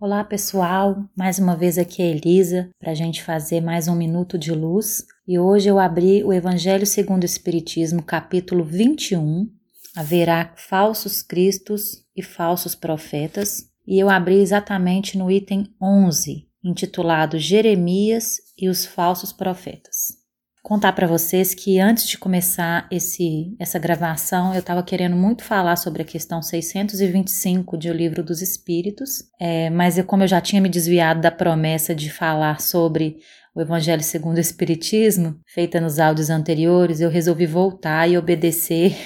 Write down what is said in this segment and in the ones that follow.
Olá pessoal, mais uma vez aqui é Elisa para a gente fazer mais um minuto de luz. E hoje eu abri o Evangelho segundo o Espiritismo, capítulo 21. Haverá falsos cristos e falsos profetas. E eu abri exatamente no item 11, intitulado Jeremias e os falsos profetas contar para vocês que antes de começar esse, essa gravação, eu estava querendo muito falar sobre a questão 625 de O Livro dos Espíritos, é, mas eu, como eu já tinha me desviado da promessa de falar sobre o Evangelho segundo o Espiritismo, feita nos áudios anteriores, eu resolvi voltar e obedecer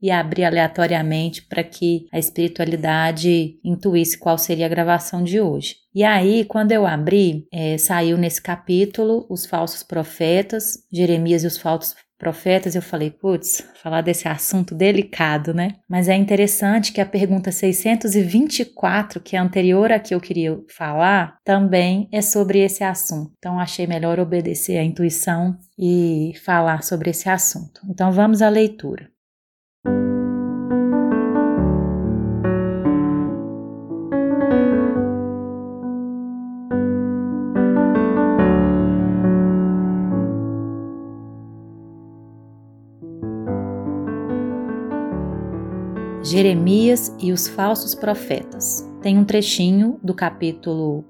e abrir aleatoriamente para que a espiritualidade intuísse qual seria a gravação de hoje. E aí, quando eu abri, é, saiu nesse capítulo os falsos profetas, Jeremias e os falsos profetas, eu falei, putz, falar desse assunto delicado, né? Mas é interessante que a pergunta 624, que é anterior a que eu queria falar, também é sobre esse assunto. Então achei melhor obedecer à intuição e falar sobre esse assunto. Então vamos à leitura. Jeremias e os falsos profetas. Tem um trechinho do capítulo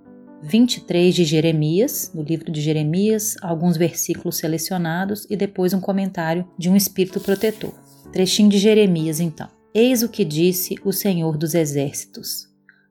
23 de Jeremias, do livro de Jeremias, alguns versículos selecionados e depois um comentário de um espírito protetor. Trechinho de Jeremias, então. Eis o que disse o Senhor dos Exércitos: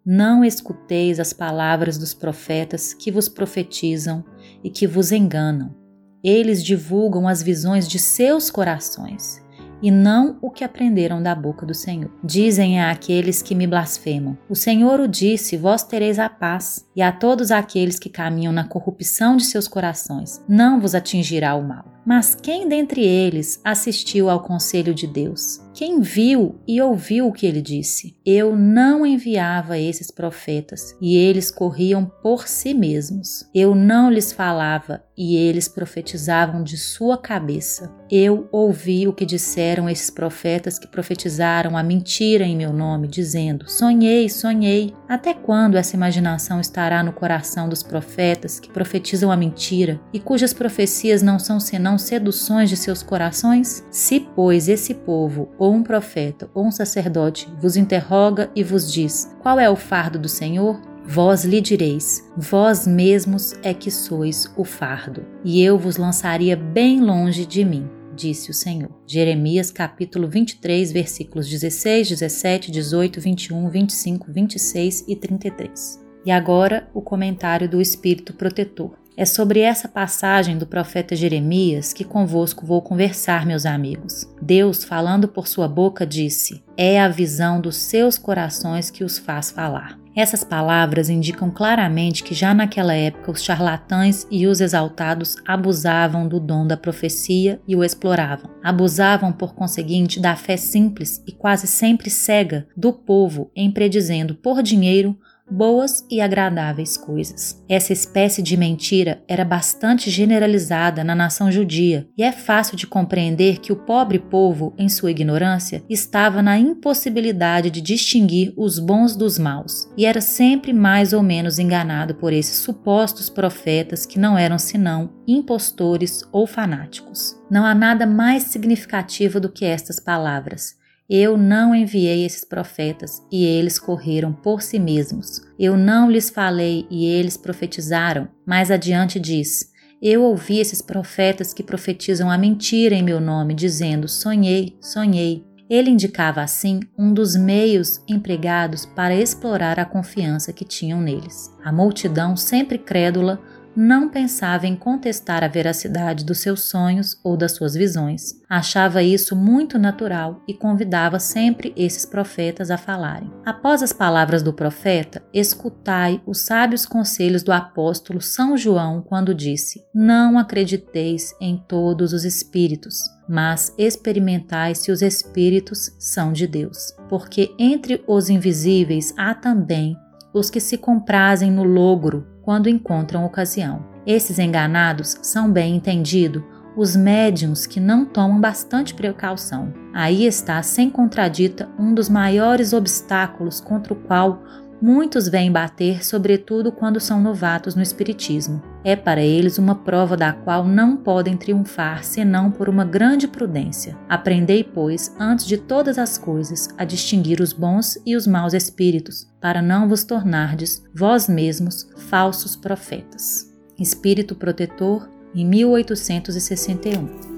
Não escuteis as palavras dos profetas que vos profetizam e que vos enganam. Eles divulgam as visões de seus corações e não o que aprenderam da boca do Senhor. Dizem a aqueles que me blasfemam: O Senhor o disse, vós tereis a paz, e a todos aqueles que caminham na corrupção de seus corações, não vos atingirá o mal. Mas quem dentre eles assistiu ao conselho de Deus? Quem viu e ouviu o que ele disse? Eu não enviava esses profetas, e eles corriam por si mesmos. Eu não lhes falava, e eles profetizavam de sua cabeça. Eu ouvi o que disseram esses profetas que profetizaram a mentira em meu nome, dizendo: Sonhei, sonhei. Até quando essa imaginação estará no coração dos profetas que profetizam a mentira e cujas profecias não são senão seduções de seus corações? Se, pois, esse povo, ou um profeta, ou um sacerdote, vos interroga e vos diz: Qual é o fardo do Senhor? Vós lhe direis: Vós mesmos é que sois o fardo, e eu vos lançaria bem longe de mim, disse o Senhor. Jeremias capítulo 23, versículos 16, 17, 18, 21, 25, 26 e 33. E agora o comentário do Espírito Protetor. É sobre essa passagem do profeta Jeremias que convosco vou conversar, meus amigos. Deus, falando por sua boca, disse: É a visão dos seus corações que os faz falar. Essas palavras indicam claramente que já naquela época os charlatães e os exaltados abusavam do dom da profecia e o exploravam. Abusavam, por conseguinte, da fé simples e quase sempre cega do povo em predizendo por dinheiro boas e agradáveis coisas. Essa espécie de mentira era bastante generalizada na nação judia, e é fácil de compreender que o pobre povo, em sua ignorância, estava na impossibilidade de distinguir os bons dos maus, e era sempre mais ou menos enganado por esses supostos profetas que não eram senão impostores ou fanáticos. Não há nada mais significativo do que estas palavras. Eu não enviei esses profetas, e eles correram por si mesmos. Eu não lhes falei, e eles profetizaram. Mais adiante diz: Eu ouvi esses profetas que profetizam a mentira em meu nome, dizendo: Sonhei, sonhei. Ele indicava assim um dos meios empregados para explorar a confiança que tinham neles. A multidão, sempre crédula, não pensava em contestar a veracidade dos seus sonhos ou das suas visões. Achava isso muito natural e convidava sempre esses profetas a falarem. Após as palavras do profeta, escutai os sábios conselhos do apóstolo São João quando disse: Não acrediteis em todos os espíritos, mas experimentai se os espíritos são de Deus. Porque entre os invisíveis há também os que se comprazem no logro quando encontram ocasião. Esses enganados são bem entendido os médiums que não tomam bastante precaução. Aí está, sem contradita, um dos maiores obstáculos contra o qual muitos vêm bater, sobretudo quando são novatos no Espiritismo. É para eles uma prova da qual não podem triunfar senão por uma grande prudência. Aprendei, pois, antes de todas as coisas, a distinguir os bons e os maus espíritos, para não vos tornardes, vós mesmos, falsos profetas. Espírito Protetor, em 1861.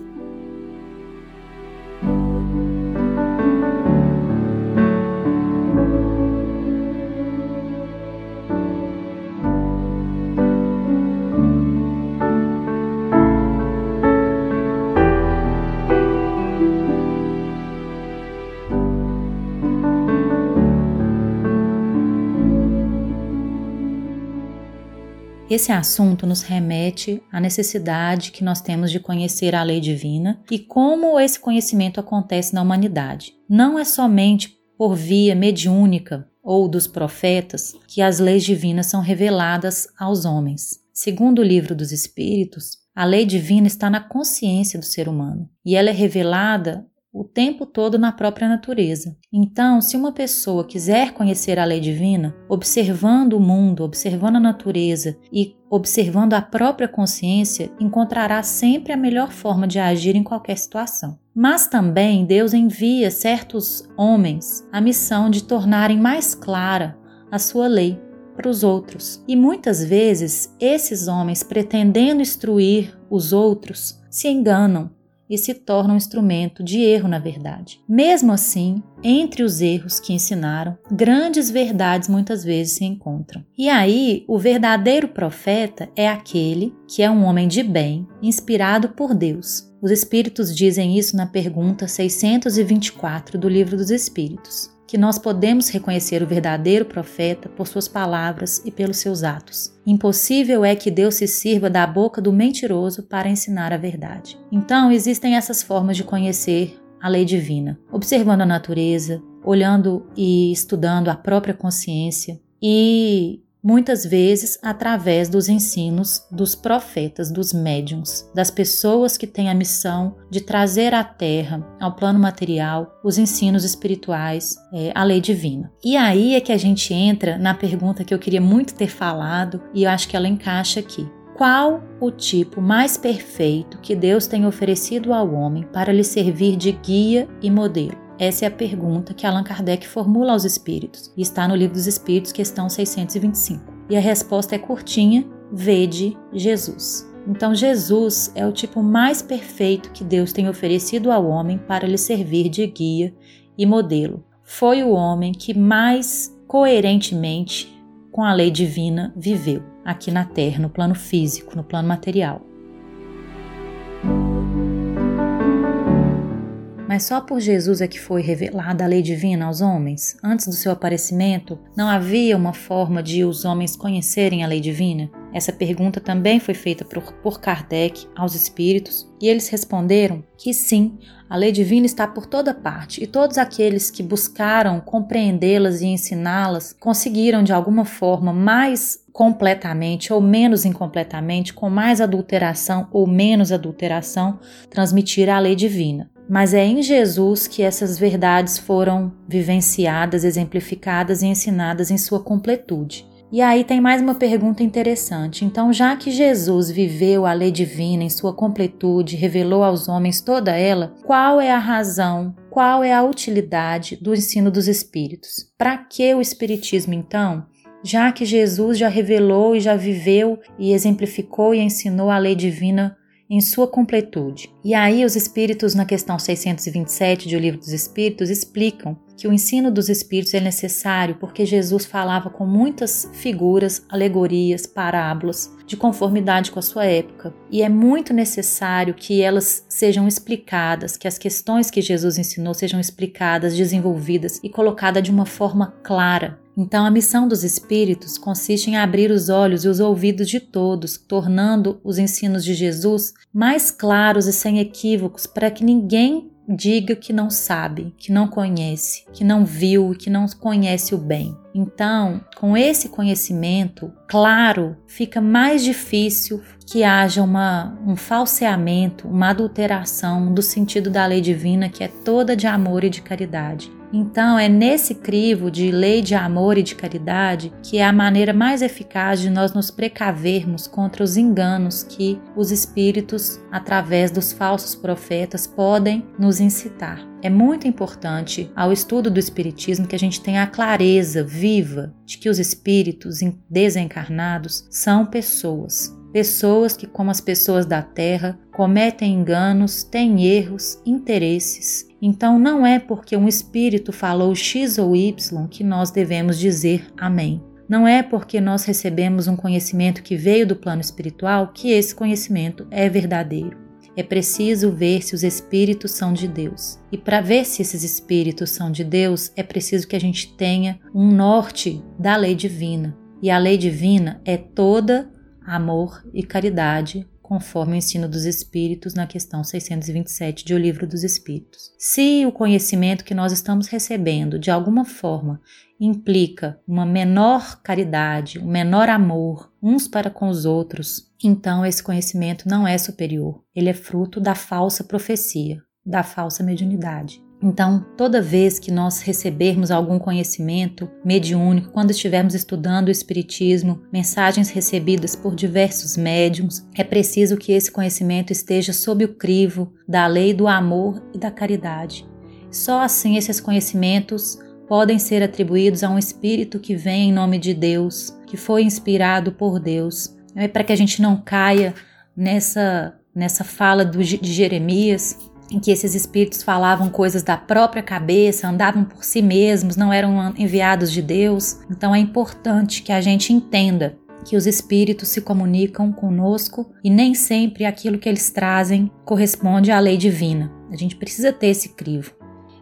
Esse assunto nos remete à necessidade que nós temos de conhecer a lei divina e como esse conhecimento acontece na humanidade. Não é somente por via mediúnica ou dos profetas que as leis divinas são reveladas aos homens. Segundo o livro dos Espíritos, a lei divina está na consciência do ser humano e ela é revelada o tempo todo na própria natureza. Então, se uma pessoa quiser conhecer a lei divina, observando o mundo, observando a natureza e observando a própria consciência, encontrará sempre a melhor forma de agir em qualquer situação. Mas também Deus envia certos homens a missão de tornarem mais clara a sua lei para os outros. E muitas vezes esses homens, pretendendo instruir os outros, se enganam e se torna um instrumento de erro, na verdade. Mesmo assim, entre os erros que ensinaram, grandes verdades muitas vezes se encontram. E aí, o verdadeiro profeta é aquele que é um homem de bem, inspirado por Deus. Os Espíritos dizem isso na pergunta 624 do Livro dos Espíritos que nós podemos reconhecer o verdadeiro profeta por suas palavras e pelos seus atos. Impossível é que Deus se sirva da boca do mentiroso para ensinar a verdade. Então, existem essas formas de conhecer a lei divina, observando a natureza, olhando e estudando a própria consciência e muitas vezes através dos ensinos dos profetas, dos médiums, das pessoas que têm a missão de trazer à Terra, ao plano material, os ensinos espirituais, é, a lei divina. E aí é que a gente entra na pergunta que eu queria muito ter falado e eu acho que ela encaixa aqui. Qual o tipo mais perfeito que Deus tem oferecido ao homem para lhe servir de guia e modelo? Essa é a pergunta que Allan Kardec formula aos espíritos e está no Livro dos Espíritos, questão 625. E a resposta é curtinha: vede Jesus. Então, Jesus é o tipo mais perfeito que Deus tem oferecido ao homem para lhe servir de guia e modelo. Foi o homem que mais coerentemente com a lei divina viveu aqui na Terra, no plano físico, no plano material. Mas só por Jesus é que foi revelada a lei divina aos homens? Antes do seu aparecimento, não havia uma forma de os homens conhecerem a lei divina? Essa pergunta também foi feita por, por Kardec aos espíritos e eles responderam que sim, a lei divina está por toda parte e todos aqueles que buscaram compreendê-las e ensiná-las conseguiram de alguma forma mais completamente ou menos incompletamente, com mais adulteração ou menos adulteração, transmitir a lei divina mas é em Jesus que essas verdades foram vivenciadas, exemplificadas e ensinadas em sua completude. E aí tem mais uma pergunta interessante. Então, já que Jesus viveu a lei divina em sua completude, revelou aos homens toda ela, qual é a razão, qual é a utilidade do ensino dos espíritos? Para que o espiritismo então? Já que Jesus já revelou e já viveu e exemplificou e ensinou a lei divina em sua completude. E aí os espíritos na questão 627 do Livro dos Espíritos explicam que o ensino dos espíritos é necessário porque Jesus falava com muitas figuras, alegorias, parábolas, de conformidade com a sua época, e é muito necessário que elas sejam explicadas, que as questões que Jesus ensinou sejam explicadas, desenvolvidas e colocadas de uma forma clara, então, a missão dos espíritos consiste em abrir os olhos e os ouvidos de todos, tornando os ensinos de Jesus mais claros e sem equívocos, para que ninguém diga que não sabe, que não conhece, que não viu, que não conhece o bem. Então, com esse conhecimento claro, fica mais difícil que haja uma, um falseamento, uma adulteração do sentido da lei divina, que é toda de amor e de caridade. Então, é nesse crivo de lei de amor e de caridade que é a maneira mais eficaz de nós nos precavermos contra os enganos que os espíritos, através dos falsos profetas, podem nos incitar. É muito importante ao estudo do Espiritismo que a gente tenha a clareza viva de que os espíritos desencarnados são pessoas. Pessoas que, como as pessoas da Terra, cometem enganos, têm erros, interesses. Então, não é porque um espírito falou X ou Y que nós devemos dizer Amém. Não é porque nós recebemos um conhecimento que veio do plano espiritual que esse conhecimento é verdadeiro. É preciso ver se os espíritos são de Deus. E para ver se esses espíritos são de Deus, é preciso que a gente tenha um norte da lei divina. E a lei divina é toda amor e caridade, conforme o ensino dos Espíritos na questão 627 de O Livro dos Espíritos. Se o conhecimento que nós estamos recebendo de alguma forma implica uma menor caridade, um menor amor uns para com os outros, então esse conhecimento não é superior. Ele é fruto da falsa profecia, da falsa mediunidade. Então, toda vez que nós recebermos algum conhecimento mediúnico, quando estivermos estudando o Espiritismo, mensagens recebidas por diversos médiums, é preciso que esse conhecimento esteja sob o crivo da lei do amor e da caridade. Só assim esses conhecimentos podem ser atribuídos a um espírito que vem em nome de Deus, que foi inspirado por Deus. É para que a gente não caia nessa nessa fala de Jeremias, em que esses espíritos falavam coisas da própria cabeça, andavam por si mesmos, não eram enviados de Deus. Então é importante que a gente entenda que os espíritos se comunicam conosco e nem sempre aquilo que eles trazem corresponde à lei divina. A gente precisa ter esse crivo.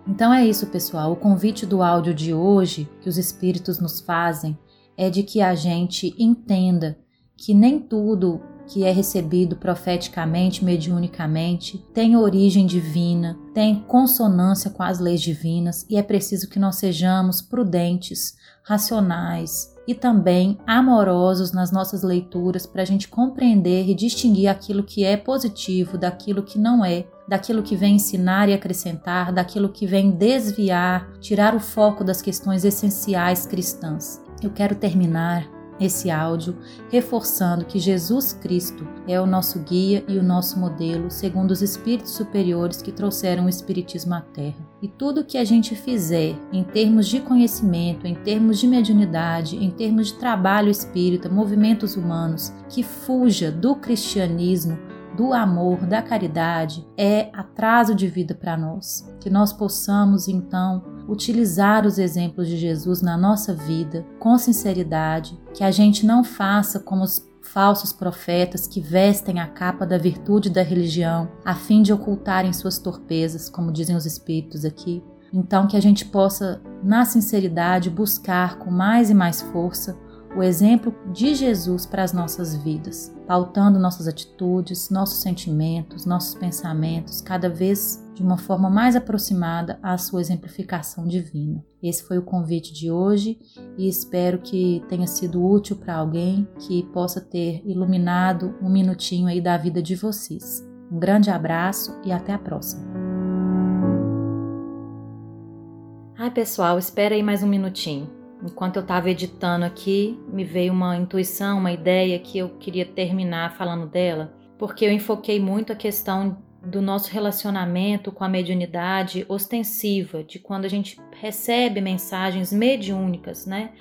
Então é isso, pessoal. O convite do áudio de hoje que os espíritos nos fazem é de que a gente entenda que nem tudo que é recebido profeticamente, mediunicamente, tem origem divina, tem consonância com as leis divinas e é preciso que nós sejamos prudentes, racionais e também amorosos nas nossas leituras para a gente compreender e distinguir aquilo que é positivo daquilo que não é, daquilo que vem ensinar e acrescentar, daquilo que vem desviar, tirar o foco das questões essenciais cristãs. Eu quero terminar esse áudio, reforçando que Jesus Cristo é o nosso guia e o nosso modelo, segundo os espíritos superiores que trouxeram o Espiritismo à Terra. E tudo que a gente fizer em termos de conhecimento, em termos de mediunidade, em termos de trabalho espírita, movimentos humanos, que fuja do cristianismo, do amor, da caridade, é atraso de vida para nós. Que nós possamos, então, utilizar os exemplos de Jesus na nossa vida com sinceridade, que a gente não faça como os falsos profetas que vestem a capa da virtude da religião a fim de ocultarem suas torpezas, como dizem os espíritos aqui. Então, que a gente possa, na sinceridade, buscar com mais e mais força o exemplo de Jesus para as nossas vidas, pautando nossas atitudes, nossos sentimentos, nossos pensamentos, cada vez de uma forma mais aproximada à sua exemplificação divina. Esse foi o convite de hoje e espero que tenha sido útil para alguém que possa ter iluminado um minutinho aí da vida de vocês. Um grande abraço e até a próxima. Ai, pessoal, espera aí mais um minutinho. Enquanto eu estava editando aqui, me veio uma intuição, uma ideia que eu queria terminar falando dela, porque eu enfoquei muito a questão do nosso relacionamento com a mediunidade ostensiva, de quando a gente recebe mensagens mediúnicas, né,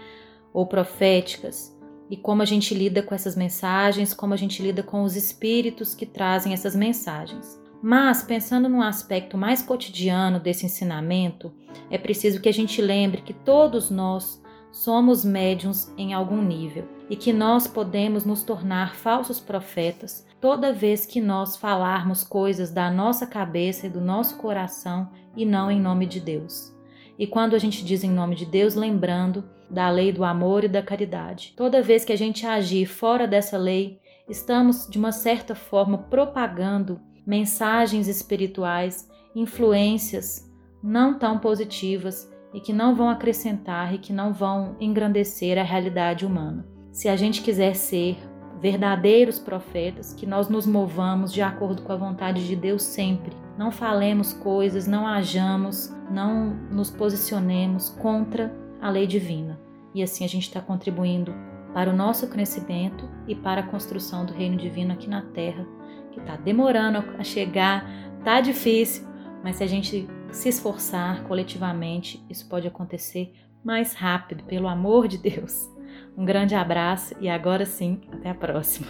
ou proféticas, e como a gente lida com essas mensagens, como a gente lida com os espíritos que trazem essas mensagens. Mas, pensando num aspecto mais cotidiano desse ensinamento, é preciso que a gente lembre que todos nós somos médiums em algum nível e que nós podemos nos tornar falsos profetas toda vez que nós falarmos coisas da nossa cabeça e do nosso coração e não em nome de Deus. E quando a gente diz em nome de Deus, lembrando da lei do amor e da caridade. Toda vez que a gente agir fora dessa lei, estamos de uma certa forma propagando mensagens espirituais, influências não tão positivas e que não vão acrescentar e que não vão engrandecer a realidade humana. Se a gente quiser ser verdadeiros profetas, que nós nos movamos de acordo com a vontade de Deus sempre, não falemos coisas, não hajamos, não nos posicionemos contra a lei divina. E assim a gente está contribuindo para o nosso crescimento e para a construção do reino divino aqui na Terra, que está demorando a chegar, tá difícil, mas se a gente se esforçar coletivamente, isso pode acontecer mais rápido, pelo amor de Deus. Um grande abraço e agora sim, até a próxima.